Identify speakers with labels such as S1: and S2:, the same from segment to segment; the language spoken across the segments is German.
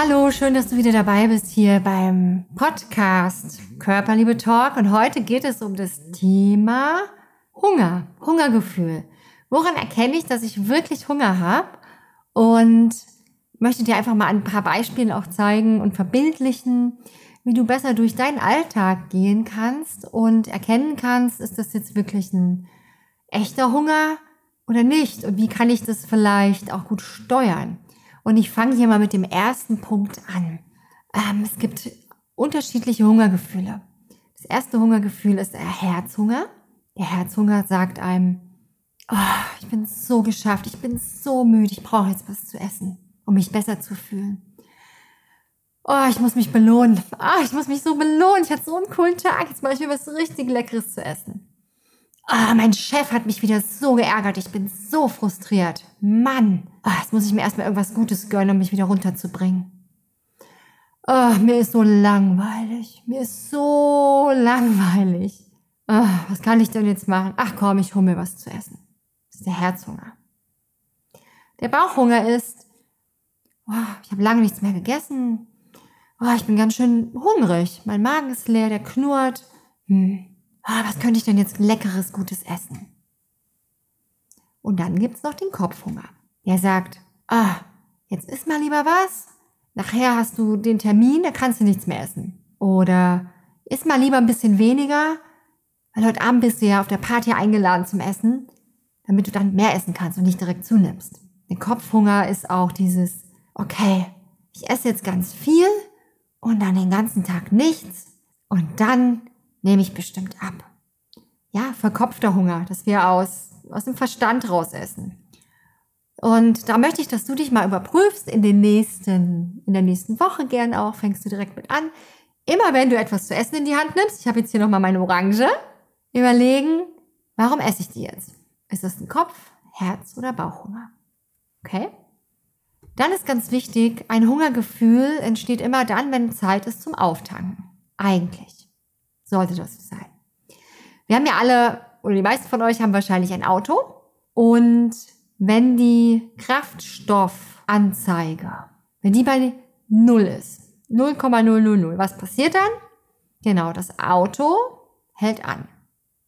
S1: Hallo, schön, dass du wieder dabei bist hier beim Podcast Körperliebe Talk. Und heute geht es um das Thema Hunger, Hungergefühl. Woran erkenne ich, dass ich wirklich Hunger habe? Und möchte dir einfach mal ein paar Beispiele auch zeigen und verbildlichen, wie du besser durch deinen Alltag gehen kannst und erkennen kannst, ist das jetzt wirklich ein echter Hunger oder nicht? Und wie kann ich das vielleicht auch gut steuern? Und ich fange hier mal mit dem ersten Punkt an. Ähm, es gibt unterschiedliche Hungergefühle. Das erste Hungergefühl ist der Herzhunger. Der Herzhunger sagt einem, oh, ich bin so geschafft, ich bin so müde, ich brauche jetzt was zu essen, um mich besser zu fühlen. Oh, ich muss mich belohnen. Ah, ich muss mich so belohnen. Ich hatte so einen coolen Tag. Jetzt mache ich mir was richtig Leckeres zu essen. Ah, mein Chef hat mich wieder so geärgert. Ich bin so frustriert. Mann, ah, jetzt muss ich mir erstmal irgendwas Gutes gönnen, um mich wieder runterzubringen. Oh, mir ist so langweilig. Mir ist so langweilig. Oh, was kann ich denn jetzt machen? Ach komm, ich hole mir was zu essen. Das ist der Herzhunger. Der Bauchhunger ist, oh, ich habe lange nichts mehr gegessen. Oh, ich bin ganz schön hungrig. Mein Magen ist leer, der knurrt. Hm, ah, was könnte ich denn jetzt leckeres, gutes essen? Und dann gibt's noch den Kopfhunger. Der sagt, ah, jetzt isst mal lieber was. Nachher hast du den Termin, da kannst du nichts mehr essen. Oder isst mal lieber ein bisschen weniger, weil heute Abend bist du ja auf der Party eingeladen zum Essen, damit du dann mehr essen kannst und nicht direkt zunimmst. Der Kopfhunger ist auch dieses, okay, ich esse jetzt ganz viel und dann den ganzen Tag nichts und dann nehme ich bestimmt ab. Ja, verkopfter Hunger, dass wir aus, aus dem Verstand raus essen. Und da möchte ich, dass du dich mal überprüfst in den nächsten, in der nächsten Woche gern auch, fängst du direkt mit an. Immer wenn du etwas zu essen in die Hand nimmst, ich habe jetzt hier nochmal meine Orange, überlegen, warum esse ich die jetzt? Ist das ein Kopf, Herz oder Bauchhunger? Okay? Dann ist ganz wichtig, ein Hungergefühl entsteht immer dann, wenn Zeit ist zum Auftanken. Eigentlich sollte das so sein. Wir haben ja alle, oder die meisten von euch haben wahrscheinlich ein Auto. Und wenn die Kraftstoffanzeige, wenn die bei Null ist, 0,000, was passiert dann? Genau, das Auto hält an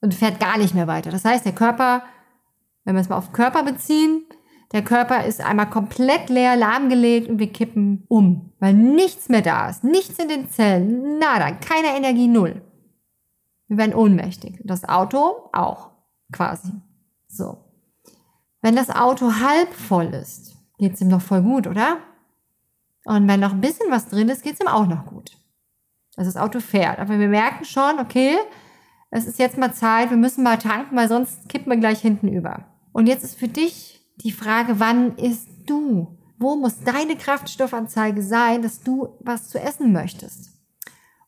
S1: und fährt gar nicht mehr weiter. Das heißt, der Körper, wenn wir es mal auf Körper beziehen, der Körper ist einmal komplett leer, lahmgelegt und wir kippen um, weil nichts mehr da ist, nichts in den Zellen, nada, keine Energie, null. Wir werden ohnmächtig. Das Auto auch, quasi. So. Wenn das Auto halb voll ist, geht's ihm noch voll gut, oder? Und wenn noch ein bisschen was drin ist, geht's ihm auch noch gut. Also das Auto fährt. Aber wir merken schon, okay, es ist jetzt mal Zeit, wir müssen mal tanken, weil sonst kippen wir gleich hinten über. Und jetzt ist für dich die Frage, wann isst du? Wo muss deine Kraftstoffanzeige sein, dass du was zu essen möchtest?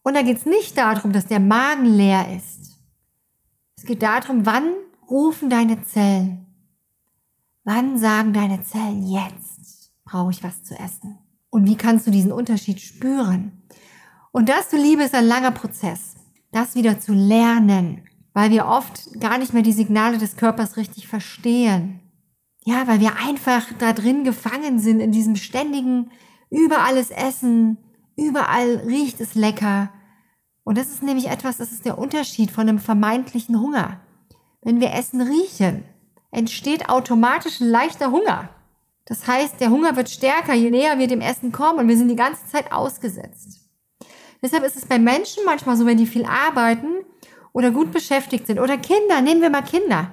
S1: Und da geht es nicht darum, dass der Magen leer ist. Es geht darum, wann rufen deine Zellen? Wann sagen deine Zellen jetzt? brauche ich was zu essen? Und wie kannst du diesen Unterschied spüren? Und das, du Liebe, ist ein langer Prozess, das wieder zu lernen, weil wir oft gar nicht mehr die Signale des Körpers richtig verstehen. Ja, weil wir einfach da drin gefangen sind in diesem ständigen, über alles Essen, überall riecht es lecker. Und das ist nämlich etwas, das ist der Unterschied von einem vermeintlichen Hunger. Wenn wir Essen riechen, entsteht automatisch ein leichter Hunger. Das heißt, der Hunger wird stärker, je näher wir dem Essen kommen und wir sind die ganze Zeit ausgesetzt. Deshalb ist es bei Menschen manchmal so, wenn die viel arbeiten oder gut beschäftigt sind oder Kinder, nehmen wir mal Kinder,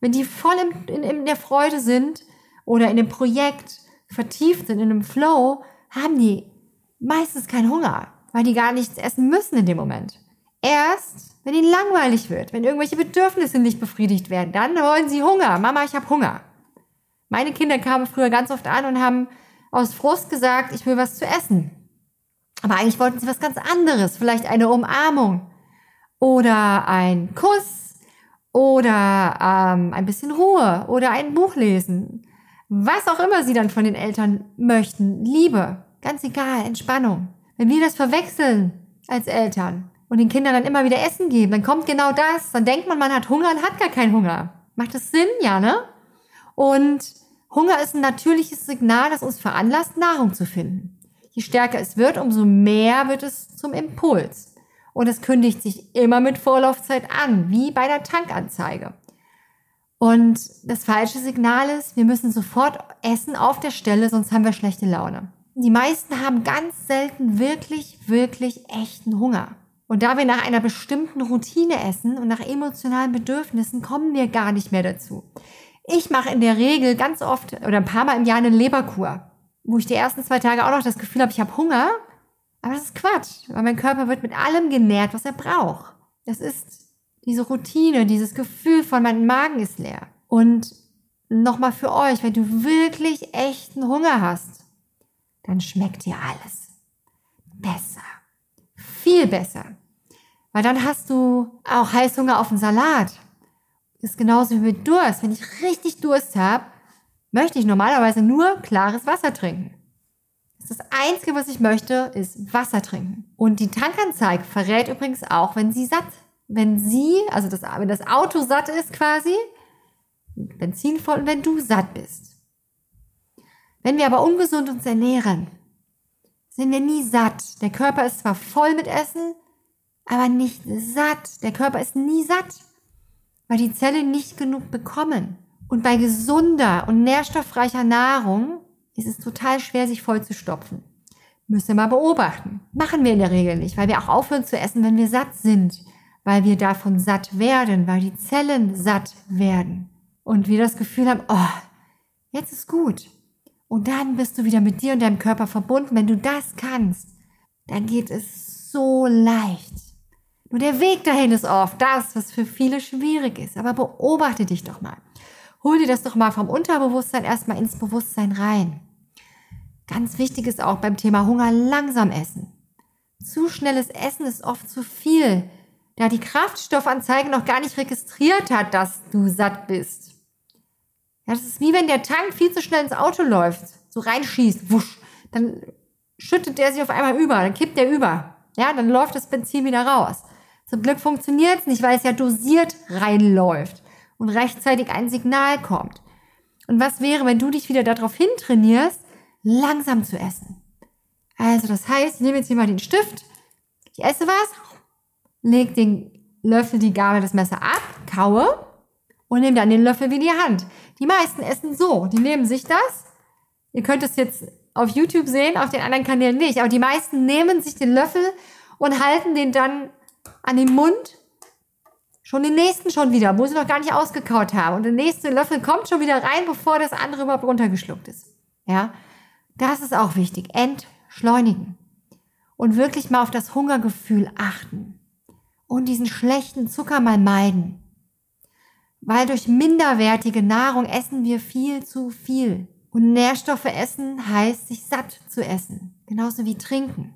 S1: wenn die voll in, in, in der Freude sind oder in dem Projekt vertieft sind, in einem Flow, haben die meistens keinen Hunger, weil die gar nichts essen müssen in dem Moment. Erst, wenn ihnen langweilig wird, wenn irgendwelche Bedürfnisse nicht befriedigt werden, dann wollen sie Hunger. Mama, ich habe Hunger. Meine Kinder kamen früher ganz oft an und haben aus Frust gesagt, ich will was zu essen. Aber eigentlich wollten sie was ganz anderes, vielleicht eine Umarmung oder ein Kuss oder ähm, ein bisschen Ruhe oder ein Buch lesen. Was auch immer sie dann von den Eltern möchten. Liebe, ganz egal, Entspannung. Wenn wir das verwechseln als Eltern und den Kindern dann immer wieder Essen geben, dann kommt genau das. Dann denkt man, man hat Hunger und hat gar keinen Hunger. Macht das Sinn? Ja, ne? Und Hunger ist ein natürliches Signal, das uns veranlasst, Nahrung zu finden. Je stärker es wird, umso mehr wird es zum Impuls. Und es kündigt sich immer mit Vorlaufzeit an, wie bei der Tankanzeige. Und das falsche Signal ist, wir müssen sofort essen auf der Stelle, sonst haben wir schlechte Laune. Die meisten haben ganz selten wirklich, wirklich echten Hunger. Und da wir nach einer bestimmten Routine essen und nach emotionalen Bedürfnissen, kommen wir gar nicht mehr dazu. Ich mache in der Regel ganz oft oder ein paar Mal im Jahr eine Leberkur, wo ich die ersten zwei Tage auch noch das Gefühl habe, ich habe Hunger. Aber das ist Quatsch, weil mein Körper wird mit allem genährt, was er braucht. Das ist diese Routine, dieses Gefühl von meinem Magen ist leer. Und nochmal für euch, wenn du wirklich echten Hunger hast, dann schmeckt dir alles besser. Viel besser. Weil dann hast du auch Heißhunger auf den Salat ist genauso wie mit Durst. Wenn ich richtig Durst habe, möchte ich normalerweise nur klares Wasser trinken. Das, Einzige, was ich möchte, ist Wasser trinken. Und die Tankanzeige verrät übrigens auch, wenn sie satt, wenn sie, also das, wenn das Auto satt ist quasi, Benzin voll wenn du satt bist. Wenn wir aber ungesund uns ernähren, sind wir nie satt. Der Körper ist zwar voll mit Essen, aber nicht satt. Der Körper ist nie satt weil die Zellen nicht genug bekommen. Und bei gesunder und nährstoffreicher Nahrung ist es total schwer, sich voll zu stopfen. Müssen wir mal beobachten. Machen wir in der Regel nicht, weil wir auch aufhören zu essen, wenn wir satt sind, weil wir davon satt werden, weil die Zellen satt werden. Und wir das Gefühl haben, oh, jetzt ist gut. Und dann bist du wieder mit dir und deinem Körper verbunden. Wenn du das kannst, dann geht es so leicht. Nur der Weg dahin ist oft das, was für viele schwierig ist. Aber beobachte dich doch mal. Hol dir das doch mal vom Unterbewusstsein erstmal ins Bewusstsein rein. Ganz wichtig ist auch beim Thema Hunger langsam essen. Zu schnelles Essen ist oft zu viel, da die Kraftstoffanzeige noch gar nicht registriert hat, dass du satt bist. Ja, das ist wie wenn der Tank viel zu schnell ins Auto läuft, so reinschießt, wusch, dann schüttet der sich auf einmal über, dann kippt der über. Ja, dann läuft das Benzin wieder raus. Zum Glück funktioniert es nicht, weil es ja dosiert reinläuft und rechtzeitig ein Signal kommt. Und was wäre, wenn du dich wieder darauf hintrainierst, langsam zu essen? Also das heißt, ich nehme jetzt hier mal den Stift, ich esse was, leg den Löffel, die Gabel, das Messer ab, kaue und nehme dann den Löffel wie die Hand. Die meisten essen so, die nehmen sich das. Ihr könnt es jetzt auf YouTube sehen, auf den anderen Kanälen nicht, aber die meisten nehmen sich den Löffel und halten den dann an den Mund, schon den nächsten schon wieder, wo sie noch gar nicht ausgekaut haben. Und der nächste Löffel kommt schon wieder rein, bevor das andere überhaupt runtergeschluckt ist. Ja, das ist auch wichtig. Entschleunigen. Und wirklich mal auf das Hungergefühl achten. Und diesen schlechten Zucker mal meiden. Weil durch minderwertige Nahrung essen wir viel zu viel. Und Nährstoffe essen heißt, sich satt zu essen. Genauso wie trinken.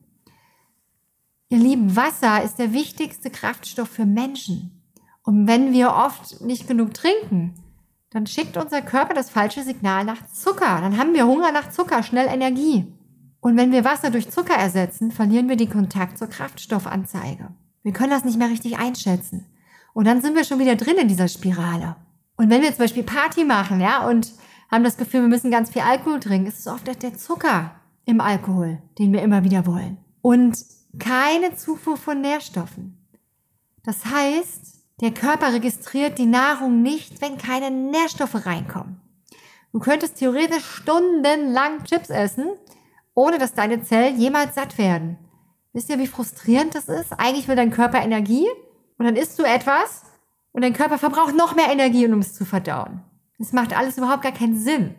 S1: Ihr Lieben, Wasser ist der wichtigste Kraftstoff für Menschen. Und wenn wir oft nicht genug trinken, dann schickt unser Körper das falsche Signal nach Zucker. Dann haben wir Hunger nach Zucker, schnell Energie. Und wenn wir Wasser durch Zucker ersetzen, verlieren wir den Kontakt zur Kraftstoffanzeige. Wir können das nicht mehr richtig einschätzen. Und dann sind wir schon wieder drin in dieser Spirale. Und wenn wir zum Beispiel Party machen, ja, und haben das Gefühl, wir müssen ganz viel Alkohol trinken, ist es oft der Zucker im Alkohol, den wir immer wieder wollen. Und keine Zufuhr von Nährstoffen. Das heißt, der Körper registriert die Nahrung nicht, wenn keine Nährstoffe reinkommen. Du könntest theoretisch stundenlang Chips essen, ohne dass deine Zellen jemals satt werden. Wisst ihr, wie frustrierend das ist? Eigentlich will dein Körper Energie und dann isst du etwas und dein Körper verbraucht noch mehr Energie, um es zu verdauen. Das macht alles überhaupt gar keinen Sinn.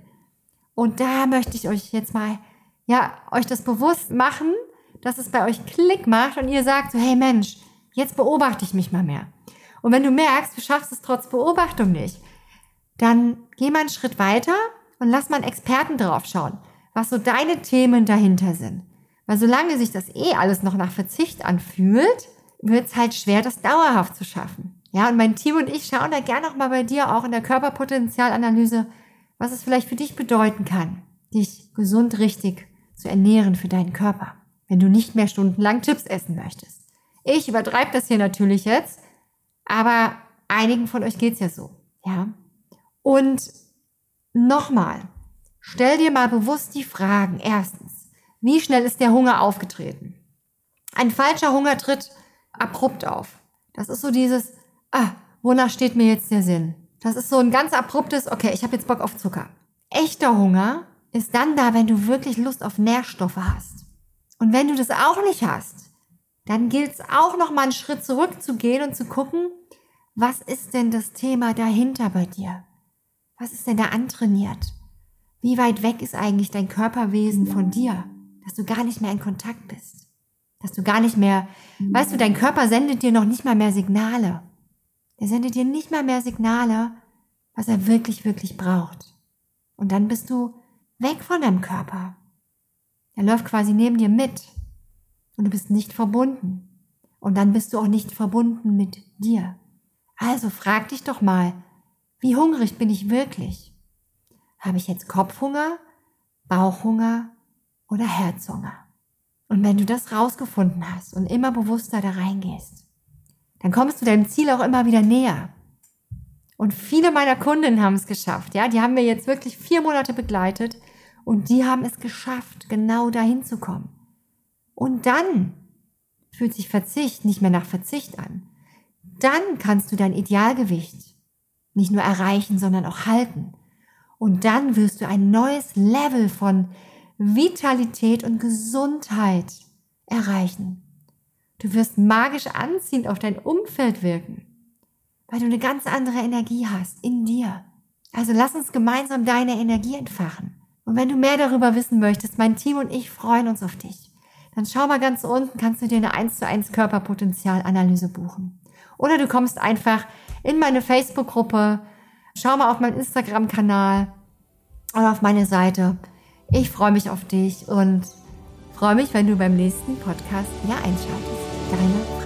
S1: Und da möchte ich euch jetzt mal, ja, euch das bewusst machen, dass es bei euch Klick macht und ihr sagt so, hey Mensch, jetzt beobachte ich mich mal mehr. Und wenn du merkst, du schaffst es trotz Beobachtung nicht, dann geh mal einen Schritt weiter und lass mal einen Experten drauf schauen, was so deine Themen dahinter sind. Weil solange sich das eh alles noch nach Verzicht anfühlt, wird es halt schwer, das dauerhaft zu schaffen. Ja, und mein Team und ich schauen da gerne auch mal bei dir auch in der Körperpotenzialanalyse, was es vielleicht für dich bedeuten kann, dich gesund richtig zu ernähren für deinen Körper, wenn du nicht mehr stundenlang Chips essen möchtest. Ich übertreibe das hier natürlich jetzt, aber einigen von euch geht's ja so, ja. Und nochmal, stell dir mal bewusst die Fragen. Erstens, wie schnell ist der Hunger aufgetreten? Ein falscher Hunger tritt abrupt auf. Das ist so dieses, ah, wonach steht mir jetzt der Sinn? Das ist so ein ganz abruptes, okay, ich habe jetzt Bock auf Zucker. Echter Hunger ist dann da, wenn du wirklich Lust auf Nährstoffe hast. Und wenn du das auch nicht hast, dann gilt es auch noch mal einen Schritt zurückzugehen und zu gucken, was ist denn das Thema dahinter bei dir? Was ist denn da antrainiert? Wie weit weg ist eigentlich dein Körperwesen von dir, dass du gar nicht mehr in Kontakt bist? Dass du gar nicht mehr, weißt du, dein Körper sendet dir noch nicht mal mehr Signale. Er sendet dir nicht mal mehr Signale, was er wirklich, wirklich braucht. Und dann bist du weg von deinem Körper. Er läuft quasi neben dir mit und du bist nicht verbunden. Und dann bist du auch nicht verbunden mit dir. Also frag dich doch mal, wie hungrig bin ich wirklich? Habe ich jetzt Kopfhunger, Bauchhunger oder Herzhunger? Und wenn du das rausgefunden hast und immer bewusster da reingehst, dann kommst du deinem Ziel auch immer wieder näher. Und viele meiner Kundinnen haben es geschafft, ja, die haben wir jetzt wirklich vier Monate begleitet und die haben es geschafft, genau dahin zu kommen. Und dann fühlt sich Verzicht nicht mehr nach Verzicht an. Dann kannst du dein Idealgewicht nicht nur erreichen, sondern auch halten. Und dann wirst du ein neues Level von Vitalität und Gesundheit erreichen. Du wirst magisch anziehend auf dein Umfeld wirken, weil du eine ganz andere Energie hast in dir. Also lass uns gemeinsam deine Energie entfachen. Und wenn du mehr darüber wissen möchtest, mein Team und ich freuen uns auf dich dann schau mal ganz unten, kannst du dir eine 1 zu 1 Körperpotenzialanalyse buchen. Oder du kommst einfach in meine Facebook-Gruppe, schau mal auf meinen Instagram-Kanal oder auf meine Seite. Ich freue mich auf dich und freue mich, wenn du beim nächsten Podcast wieder einschaltest. Deine.